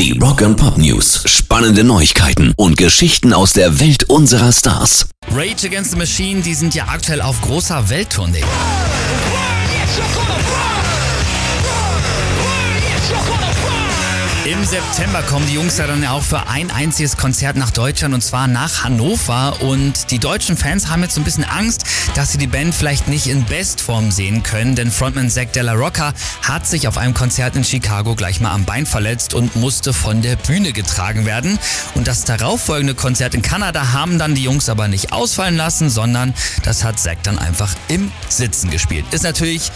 Die Rock and Pop News. Spannende Neuigkeiten und Geschichten aus der Welt unserer Stars. Rage Against the Machine, die sind ja aktuell auf großer Welttournee. September kommen die Jungs ja dann auch für ein einziges Konzert nach Deutschland und zwar nach Hannover. Und die deutschen Fans haben jetzt so ein bisschen Angst, dass sie die Band vielleicht nicht in Bestform sehen können, denn Frontman Zack Della Rocca hat sich auf einem Konzert in Chicago gleich mal am Bein verletzt und musste von der Bühne getragen werden. Und das darauffolgende Konzert in Kanada haben dann die Jungs aber nicht ausfallen lassen, sondern das hat Zack dann einfach im Sitzen gespielt. Ist natürlich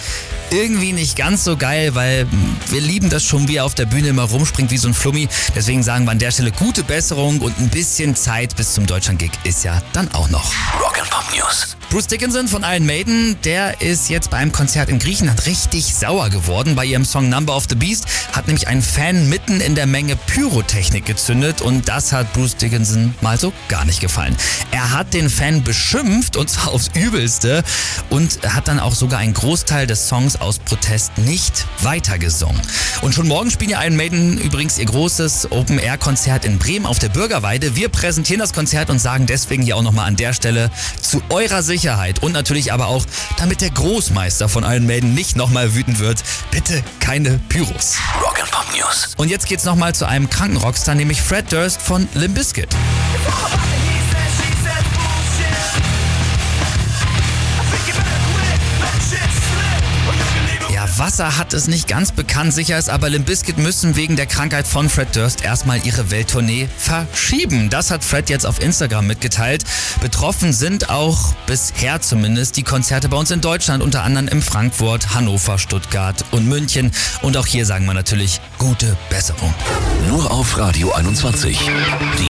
irgendwie nicht ganz so geil, weil wir lieben das schon, wie er auf der Bühne immer rumspringt wie so ein Flummi. Deswegen sagen wir an der Stelle gute Besserung und ein bisschen Zeit bis zum Deutschland-Gig ist ja dann auch noch. Rock and Pop News. Bruce Dickinson von Iron Maiden, der ist jetzt bei einem Konzert in Griechenland richtig sauer geworden. Bei ihrem Song Number of the Beast hat nämlich ein Fan mitten in der Menge Pyrotechnik gezündet und das hat Bruce Dickinson mal so gar nicht gefallen. Er hat den Fan beschimpft und zwar aufs Übelste und hat dann auch sogar einen Großteil des Songs aus Protest nicht weitergesungen. Und schon morgen spielen ja Iron Maiden übrigens ihr großes Open-Air-Konzert in Bremen auf der Bürgerweide. Wir präsentieren das Konzert und sagen deswegen hier auch nochmal an der Stelle zu eurer Sicherheit und natürlich aber auch, damit der Großmeister von Iron Maiden nicht nochmal wütend wird, bitte keine Pyros. Rock and Pop News. Und jetzt geht's nochmal zu einem kranken Rockstar, nämlich Fred Durst von Limp Bizkit. Wasser hat es nicht ganz bekannt. Sicher ist aber Limp Bizkit müssen wegen der Krankheit von Fred Durst erstmal ihre Welttournee verschieben. Das hat Fred jetzt auf Instagram mitgeteilt. Betroffen sind auch bisher zumindest die Konzerte bei uns in Deutschland, unter anderem in Frankfurt, Hannover, Stuttgart und München. Und auch hier sagen wir natürlich gute Besserung. Nur auf Radio 21. Die